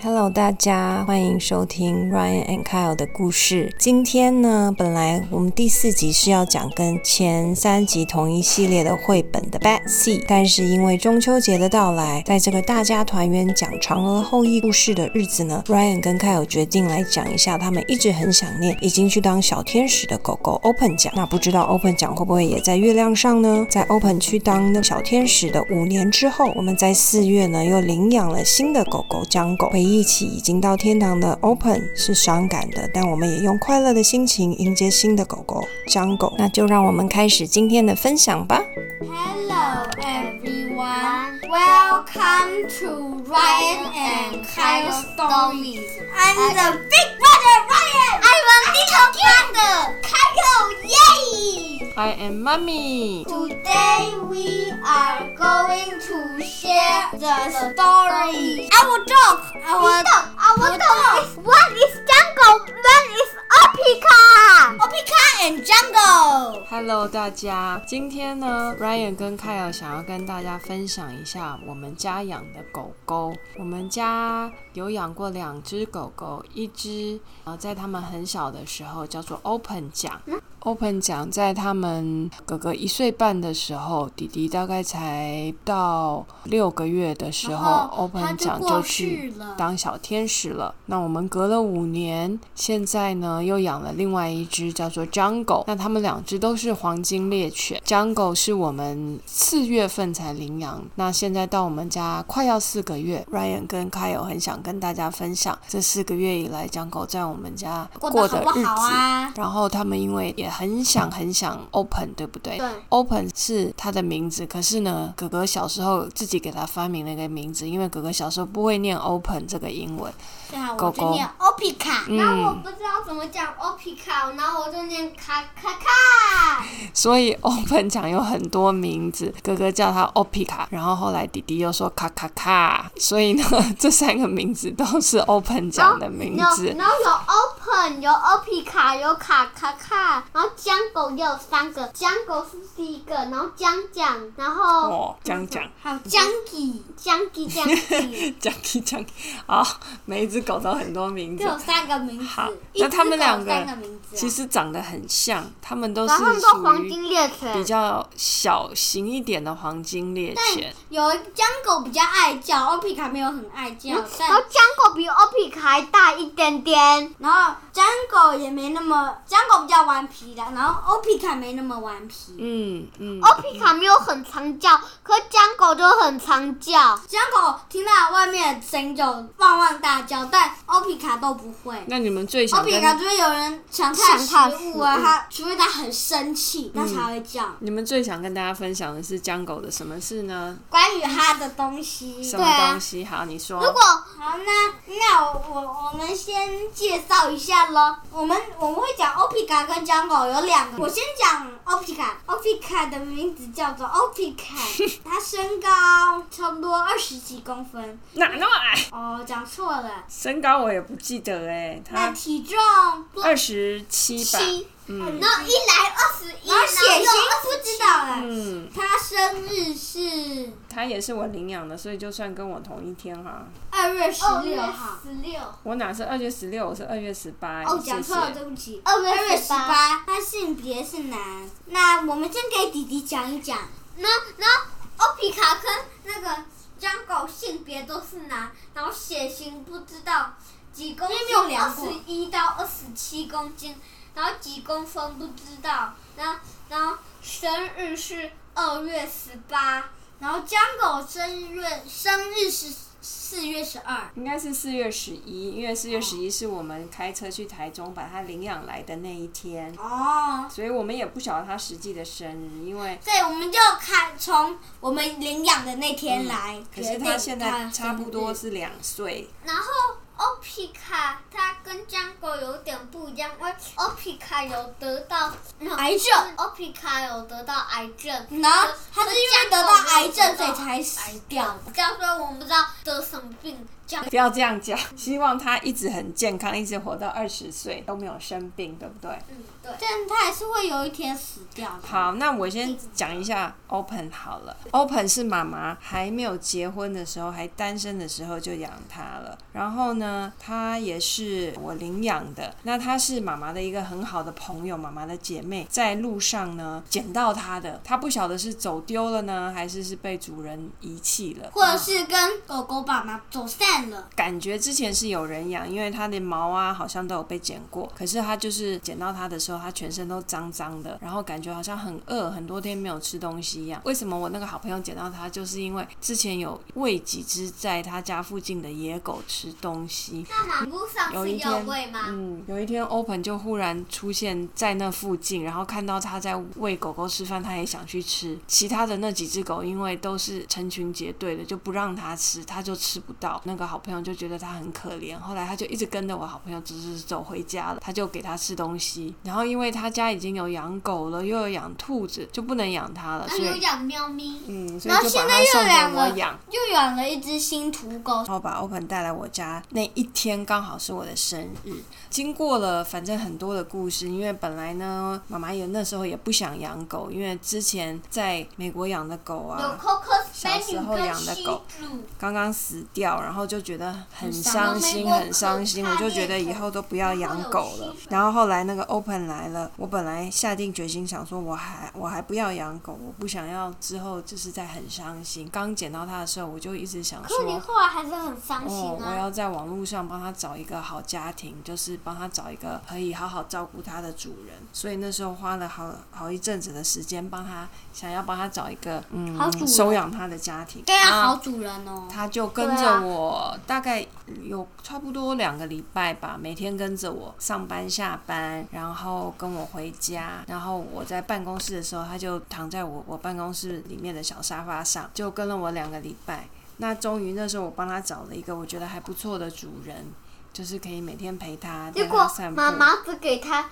Hello，大家欢迎收听 Ryan and Kyle 的故事。今天呢，本来我们第四集是要讲跟前三集同一系列的绘本的 Bad Sea，但是因为中秋节的到来，在这个大家团圆讲嫦娥后裔故事的日子呢，Ryan 跟 Kyle 决定来讲一下他们一直很想念、已经去当小天使的狗狗 Open 奖。那不知道 Open 奖会不会也在月亮上呢？在 Open 去当小天使的五年之后，我们在四月呢又领养了新的狗狗江狗。忆起已经到天堂的 Open 是伤感的，但我们也用快乐的心情迎接新的狗狗张狗。那就让我们开始今天的分享吧。Hello everyone, welcome to Ryan and Kyle Stories. I'm the big brother Ryan. I'm a little brother Kyle. Yay! I am Mommy。Today we are going to share the story. Our dog, our dog, our dog. One is Jungle, one is Opika. Opika and Jungle. Hello，大家，今天呢，Ryan 跟凯尔想要跟大家分享一下我们家养的狗狗。我们家有养过两只狗狗，一只呃在他们很小的时候叫做 Open 奖。Open 奖在他们哥哥一岁半的时候，弟弟大概才到六个月的时候，Open 奖就去当小天使了。那我们隔了五年，现在呢又养了另外一只叫做 Jungle。那它们两只都是黄金猎犬，Jungle 是我们四月份才领养，那现在到我们家快要四个月。Ryan 跟 Kyle 很想跟大家分享这四个月以来，Jungle 在我们家过过的日子。好好啊？然后他们因为也很想很想 open，对不对？对 Open 是它的名字，可是呢，哥哥小时候自己给他发明了一个名字，因为哥哥小时候不会念 open 这个英文，对啊，狗狗我就念 Opica 嗯然后我不知道怎么讲 Opika，然后我就念卡卡卡。所以 open 讲有很多名字，哥哥叫他 Opika，然后后来弟弟又说卡卡卡，所以呢，这三个名字都是 open 讲的名字然。后有 Open，有 Opika，有卡卡卡，然后江狗也有三个，江狗是第一个，然后江江，然后哦，讲讲还有江吉，江吉江吉江吉江吉，好，每一只狗都很多名字就。有三个名字好，那他们两个其实长得很像，他们都是黄属于金猎比，较小型一点的黄金猎犬。有一江狗比较爱叫，Opika 没有很爱叫，然后但江狗比 Opika 还大一点点。然后江狗也没那么，江狗比较顽皮的，然后欧皮卡没那么顽皮。嗯嗯，欧皮卡没有很常叫，可是江狗就很常叫。江狗听到外面的声音就汪汪大叫，但欧皮卡都不会。那你们最想跟 Opika 就是有人抢它食物啊，它除非它很生气，它才会叫。你们最想跟大家分享的是江狗的什么事呢？关于它的东西，什么东西？好，你说。如果好，那那我我我们先介绍一下喽。我们我们会讲 Opika 跟江狗有两个，我先讲 Opika。Opika 的名字叫做 Opika，它身高差不多二十几公分。哪那么矮？哦，讲错了。身高我也不记得哎，他那体重，二十七吧。七，嗯然后一来二十一，然后血型不知道了。嗯，他生日是他也是我领养的，所以就算跟我同一天哈。二月十六号。十六，我哪是二月十六，我是二月十八。哦，讲错了，对不起。二二月月十。八，他性别是男。那我们先给弟弟讲一讲。那然后欧皮卡跟那个江狗性别都是男，然后血型不知道几公因为斤，二十一到二十七公斤，然后几公分不知道，然后然后生日是二月十八，然后江狗生日生日是四月十二。应该是四月十一，因为四月十一是我们开车去台中把它领养来的那一天，哦，所以我们也不晓得它实际的生日，因为对，我们就看从我们领养的那天来可决定是它现在差不多生日是两岁，然后欧皮皮卡它跟江狗有点不一样，因为欧皮卡有得到癌症，欧皮卡有得到癌症，然后他是因为得到癌症所以才死掉的。这样说我们不知道得什么病。不要这样讲，希望他一直很健康，一直活到二十岁都没有生病，对不对？嗯，对。但他还是会有一天死掉。好，那我先讲一下 Open 好了。Open 是妈妈还没有结婚的时候，还单身的时候就养他了。然后呢，他也是我领养的。那他是妈妈的一个很好的朋友，妈妈的姐妹，在路上呢捡到他的。他不晓得是走丢了呢，还是是被主人遗弃了，或者是跟狗狗爸妈走散了。感觉之前是有人养，因为它的毛啊好像都有被剪过。可是它就是捡到它的时候，它全身都脏脏的，然后感觉好像很饿，很多天没有吃东西一样。为什么我那个好朋友捡到它，就是因为之前有喂几只在他家附近的野狗吃东西。那有一天，嗯，有一天 Open 就忽然出现在那附近，然后看到他在喂狗狗吃饭，他也想去吃。其他的那几只狗因为都是成群结队的，就不让他吃，他就吃不到那个。好朋友就觉得他很可怜，后来他就一直跟着我好朋友，只是走回家了。他就给他吃东西，然后因为他家已经有养狗了，又有养兔子，就不能养它了。所以有养喵咪，嗯，所以就把它送给我养。又养了一只新土狗，然后把 Open 带来我家那一天刚好是我的生日。经过了反正很多的故事，因为本来呢，妈妈也那时候也不想养狗，因为之前在美国养的狗啊，小时候养的狗刚刚死掉，然后就。觉得很伤心，很伤心。我就觉得以后都不要养狗了。然后后来那个 Open 来了，我本来下定决心想说，我还我还不要养狗，我不想要之后就是在很伤心。刚捡到它的时候，我就一直想说，可你后来还是很伤心啊。我要在网络上帮他找一个好家庭，就是帮他找一个可以好好照顾他的主人。所以那时候花了好好一阵子的时间，帮他想要帮他找一个嗯收养他的家庭。对啊，好主人哦。他就跟着我。大概有差不多两个礼拜吧，每天跟着我上班下班，然后跟我回家，然后我在办公室的时候，他就躺在我我办公室里面的小沙发上，就跟了我两个礼拜。那终于那时候我帮他找了一个我觉得还不错的主人，就是可以每天陪他，结果妈妈只给他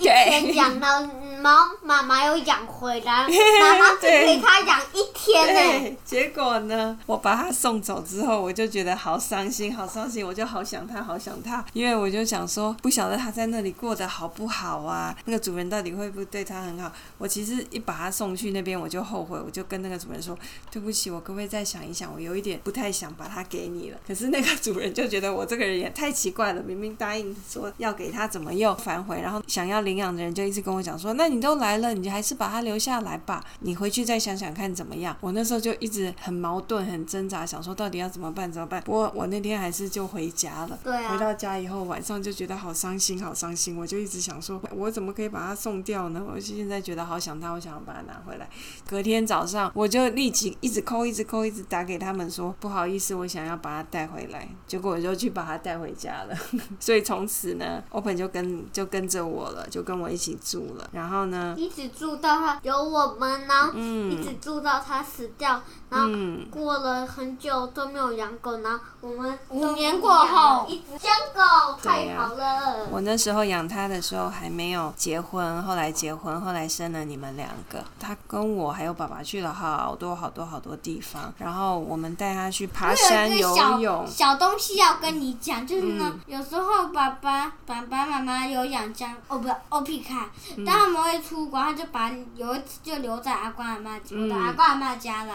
一。一天养了猫，妈妈又养回来，妈妈只给它养一天呢。结果呢，我把它送走之后，我就觉得好伤心，好伤心，我就好想它，好想它，因为我就想说，不晓得它在那里过得好不好啊？那个主人到底会不会对它很好？我其实一把它送去那边，我就后悔，我就跟那个主人说，对不起，我可不可以再想一想？我有一点不太想把它给你了。可是那个主人就觉得我这个人也太奇怪了，明明答应说要给他，怎么又反悔？然后想要领。养的人就一直跟我讲说：“那你都来了，你还是把它留下来吧。你回去再想想看怎么样。”我那时候就一直很矛盾、很挣扎，想说到底要怎么办？怎么办？不过我那天还是就回家了。对啊。回到家以后，晚上就觉得好伤心，好伤心。我就一直想说，我怎么可以把它送掉呢？我现在觉得好想它，我想要把它拿回来。隔天早上，我就立即一直扣，一直扣，一直打给他们说：“不好意思，我想要把它带回来。”结果我就去把它带回家了。所以从此呢，Open 就跟就跟着我了，就跟我一起住。了，然后呢？一直住到他有我们，然后一直住到他死掉，然后过了很久都没有养狗，然后我们五年过后，一直养狗，太好了。我那时候养它的时候还没有结婚，后来结婚，后来生了你们两个。它跟我还有爸爸去了好多好多好多地方，然后我们带它去爬山、游泳。小东西要跟你讲，就是呢，有时候爸爸、爸爸妈妈有养江，哦不，欧皮卡。当他们会出国，他就把有一次就留在阿公阿妈我的阿公阿妈家了。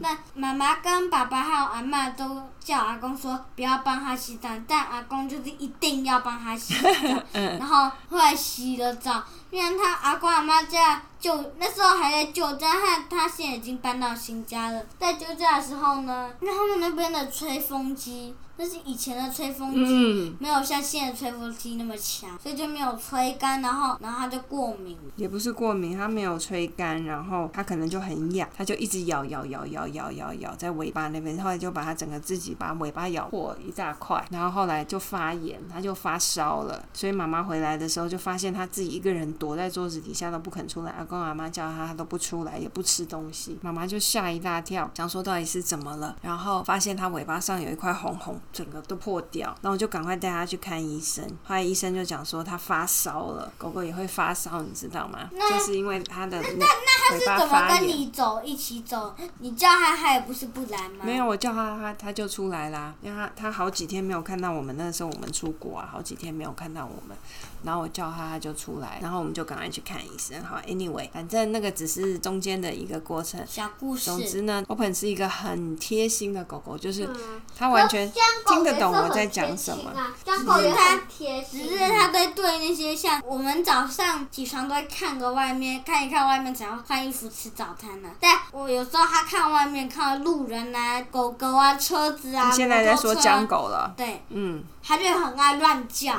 那妈妈跟爸爸还有阿妈都叫阿公说不要帮他洗澡，但阿公就是一定要帮他洗澡。然后后来洗了澡，因为他阿公阿妈家就那时候还在旧家，他他现在已经搬到新家了。在旧家的时候呢，因为他们那边的吹风机。那是以前的吹风机，没有像现在吹风机那么强，所以就没有吹干，然后，然后他就过敏。也不是过敏，他没有吹干，然后他可能就很痒，他就一直咬咬咬咬咬咬咬在尾巴那边，后来就把他整个自己把尾巴咬破一大块，然后后来就发炎，他就发烧了。所以妈妈回来的时候就发现他自己一个人躲在桌子底下都不肯出来，阿公跟阿妈叫他，他都不出来，也不吃东西。妈妈就吓一大跳，想说到底是怎么了，然后发现他尾巴上有一块红红，整个都破掉，然后我就赶快带他去看医生。后来医生就讲说他发烧了，狗狗也会发烧，你知道吗？那就是因为它的那那它是怎么跟。你走一起走？你叫它，它也不是不来吗？没有，我叫它，它它就出来啦。因为它它好几天没有看到我们，那时候我们出国啊，好几天没有看到我们。然后我叫他，他就出来，然后我们就赶快去看医生。好，anyway，反正那个只是中间的一个过程。小故事。总之呢，Open 是一个很贴心的狗狗，就是嗯它完全听得懂我在贴讲什么。心啊。江狗也很贴心，只是它在对那些像我们早上起床都会看个外面，看一看外面，想要换衣服吃早餐呢、但我有时候它看外面，看到路人啊、狗狗啊、车子啊。你现在在说江？狗了？对，嗯，它就很爱乱叫。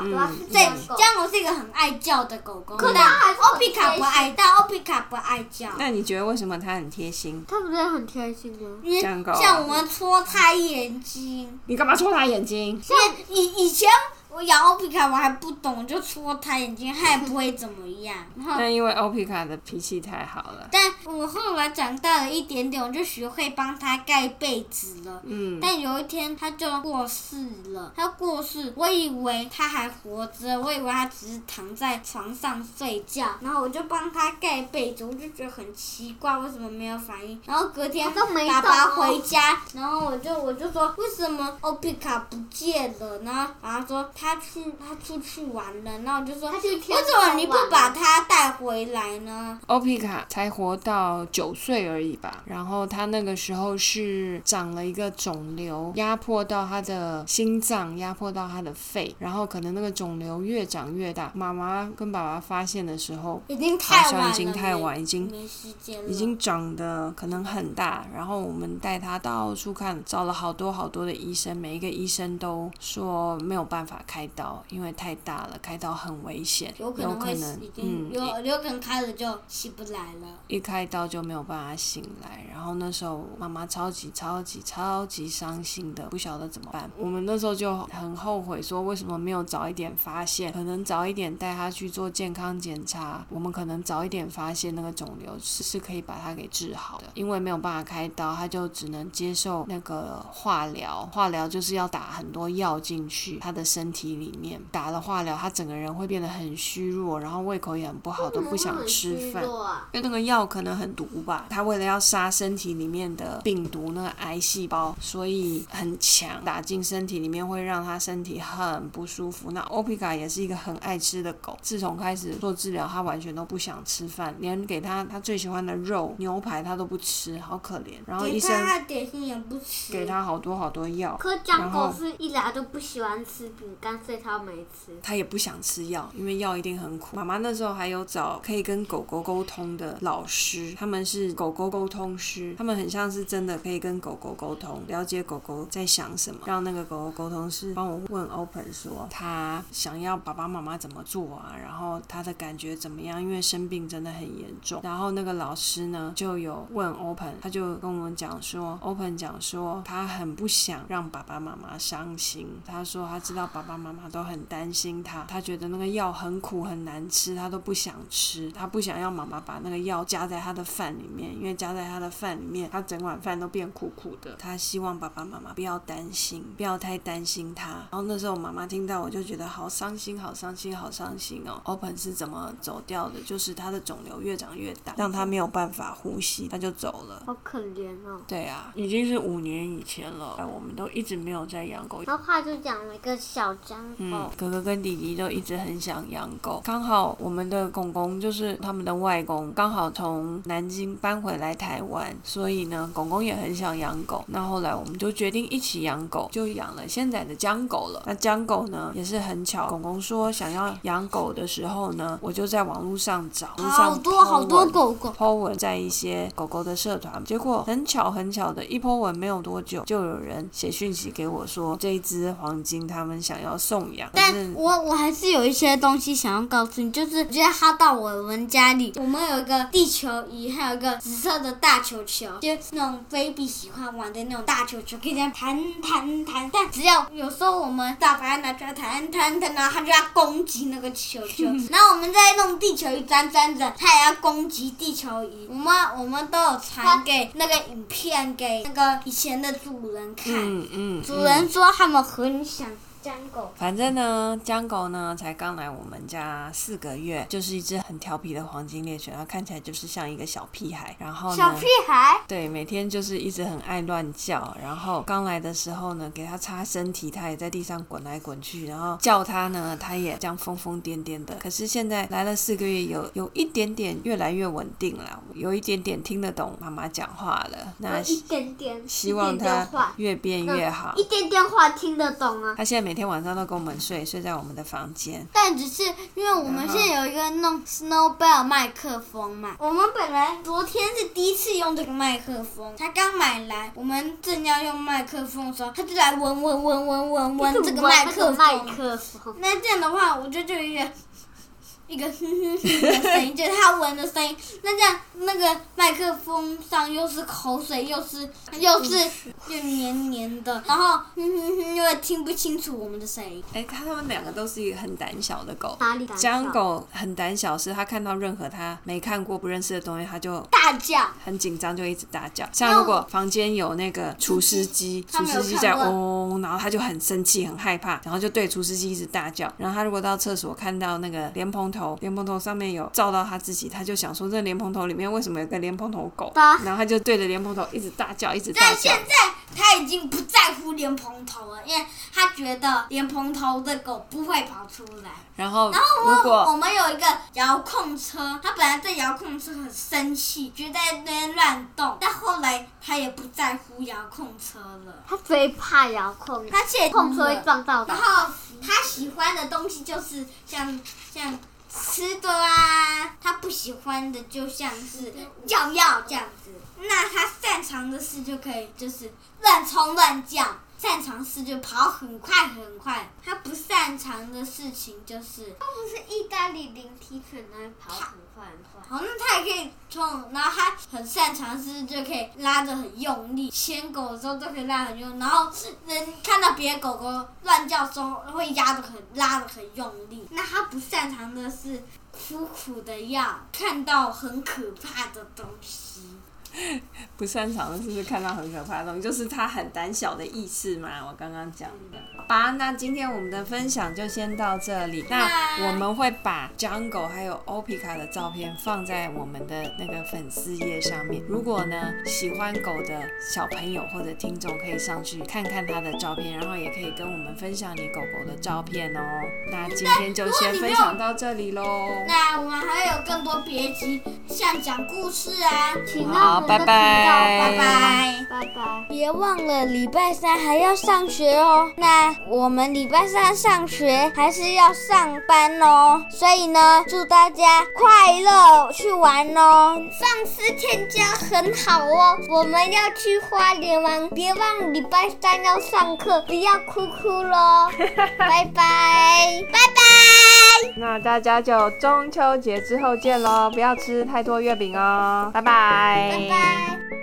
对，江狗。江狗是一个很爱叫的狗狗，但可它还是很欧皮卡不爱，但欧皮卡不爱叫。那你觉得为什么它很贴心？它不是很贴心吗？因为江狗啊像我们戳它眼睛，你干嘛戳它眼睛？因为以以前我养欧皮卡我还不懂，就戳它眼睛，它也不会怎么样。然后那因为欧皮卡的脾气太好了。但我后来长大了一点点，我就学会帮它盖被子了。嗯，但有一天它就过世了，它过世，我以为它还活着，我以为它只是躺在床上睡觉，然后我就帮它盖被子，我就觉得很奇怪，为什么没有反应？然后隔天它都没爸爸回家，然后我就我就说为什么欧皮卡不见了？然后说他去他出去玩了，然后我就说为天什么你不把他？带回来呢？欧皮卡才活到九岁而已吧，然后他那个时候是长了一个肿瘤，压迫到他的心脏，压迫到他的肺，然后可能那个肿瘤越长越大。妈妈跟爸爸发现的时候，已经好像太晚了，已经太晚，已经没时间了，已经长得可能很大，然后我们带他到处看，找了好多好多的医生，每一个医生都说没有办法开刀，因为太大了，开刀很危险，有可能嗯，有有可能开了就起不来了。一开刀就没有办法醒来，然后那时候妈妈超级超级超级伤心的，不晓得怎么办。我们那时候就很后悔，说为什么没有早一点发现，可能早一点带他去做健康检查，我们可能早一点发现那个肿瘤是是可以把它给治好的。因为没有办法开刀，他就只能接受那个化疗，化疗就是要打很多药进去他的身体里面，打了化疗，他整个人会变得很虚弱，然后胃口也很不好，都不想吃饭。啊因为那个药可能很毒吧，他为了要杀身体里面的病毒，那个癌细胞，所以很强，打进身体里面会让他身体很不舒服。那欧皮卡也是一个很爱吃的狗，自从开始做治疗，他完全都不想吃饭，连给他他最喜欢的肉牛排他都不吃，好可怜。然后医生给他点心也不吃，给他好多好多药，可江然后狗是一来都不喜欢吃饼干，所以它没吃。他也不想吃药，因为药一定很苦。妈妈那时候还有找可以跟狗狗沟通的老师，他们是狗狗沟通师，他们很像是真的可以跟狗狗沟通，了解狗狗在想什么。让那个狗狗沟通师帮我问 Open 说，他想要爸爸妈妈怎么做啊，然后他的感觉怎么样？因为生病真的很严重。然后那个老师呢就有问 Open，他就跟我们讲说，Open 讲说他很不想让爸爸妈妈伤心，他说他知道爸爸妈妈都很担心他，他觉得那个药很苦很难吃，他都不想吃，他不想要妈妈把那个药加在他的饭里面，因为加在他的饭里面，他整碗饭都变苦苦的。他希望爸爸妈妈不要担心，不要太担心他。然后那时候妈妈听到，我就觉得好伤心，好伤心，好伤心哦。Open 是怎么走掉的？就是他的肿瘤越长越大，让他没有办法呼吸，他就走了。好可怜哦。对啊，已经是五年以前了，我们都一直没有在养狗。然后话就讲了一个小江嗯，，哥哥跟弟弟都一直很想养狗。刚好我们的公公就是他们的外公，刚好从南京搬回来台湾，所以呢，公公也很想养狗。那后来我们就决定一起养狗，就养了现在的江狗了。那江狗呢，也是很巧，公公说想要养狗的时候呢，我就在网络上找，路好多好多狗狗。po 文在一些狗狗的社团，结果很巧很巧的，一 po 文没有多久，就有人写讯息给我说，这一只黄金他们想要要送养，但我我还是有一些东西想要告诉你，就是我觉得他到我们家里，我们有一个地球仪，还有一个紫色的大球球，就是那种 baby 喜欢玩的那种大球球，可以这样弹弹弹。但只要有时候我们大把它拿出来弹弹弹，然后它就要攻击那个球球，然后我们再弄地球仪粘粘着，它也要攻击地球仪。我们我们都有传给那个影片给那个以前的主人看，嗯嗯，主人说他们很想反正呢，江狗呢才刚来我们家四个月，就是一只很调皮的黄金猎犬，它看起来就是像一个小屁孩。然后呢，小屁孩，对，每天就是一直很爱乱叫。然后刚来的时候呢，给它擦身体，它也在地上滚来滚去。然后叫它呢，它也这样疯疯癫癫的。可是现在来了四个月，有有一点点越来越稳定了，有一点点听得懂妈妈讲话了。那一点点，希望它，越变越好一。点点话听得懂啊。它现在每天晚上都跟我们睡，睡在我们的房间。但只是因为我们现在有一个弄 Snowbell 麦克风嘛，我们本来昨天是第一次用这个麦克风，才刚买来，我们正要用麦克风的时候，他就来闻闻闻闻闻闻这个麦克麦风。克风，那这样的话，我就就有一个一个哼哼哼的声音，就是他闻的声音。那这样那个麦克风上又是口水，又是又是又黏黏的，然后哼哼哼又听不清楚我们的声音。哎，它它们两个都是一个很胆小的狗。哪里胆小江狗很胆小，是它看到任何它没看过、不认识的东西，它就大叫，很紧张，就一直大叫。像如果房间有那个除湿机，除他没有湿机在嗡，然后它就很生气、很害怕，然后就对除湿机一直大叫。然后它如果到厕所看到那个莲蓬头，莲蓬头上面有照到他自己，他就想说这莲蓬头里面为什么有个莲蓬头狗？啊然后他就对着莲蓬头一直大叫，一直大叫但现。在他已经不在乎莲蓬头了，因为他觉得莲蓬头的狗不会跑出来。然后然后我如果我们有一个遥控车，他本来对遥控车很生气，觉得在那边乱动，但后来他也不在乎遥控车了。他最怕遥控，他现在碰车会撞到。然后他喜欢的东西就是像像吃的啊，他不喜欢的就像是叫药这样子。那他擅长的事就可以就是乱冲乱叫，擅长事就跑很快很快。他不擅长的事情就是，他不是意大利零踢犬，能跑换换。好，那它也可以冲，然后它很擅长是就可以拉着很用力，牵狗的时候都可以拉很用力，然后人看到别的狗狗乱叫时候会压的很拉的很用力。那它不擅长的是苦苦的要看到很可怕的东西。不擅长的是不是看到很可怕的东西？就是他很胆小的意思嘛。我刚刚讲的。好吧，那今天我们的分享就先到这里。那我们会把 Jungle 还有 Opica 的照片放在我们的那个粉丝页上面。如果呢喜欢狗的小朋友或者听众可以上去看看他的照片，然后也可以跟我们分享你狗狗的照片哦。那今天就先分享到这里喽。那我们还有更多别集，像讲故事啊。拜拜。别忘了礼拜三还要上学哦。那我们礼拜三上学还是要上班哦，所以呢，祝大家快乐去玩哦。放四天假很好哦，我们要去花莲玩，别忘礼拜三要上课，不要哭哭喽。拜拜，拜拜。那大家就中秋节之后见喽，不要吃太多月饼哦，拜拜。拜拜。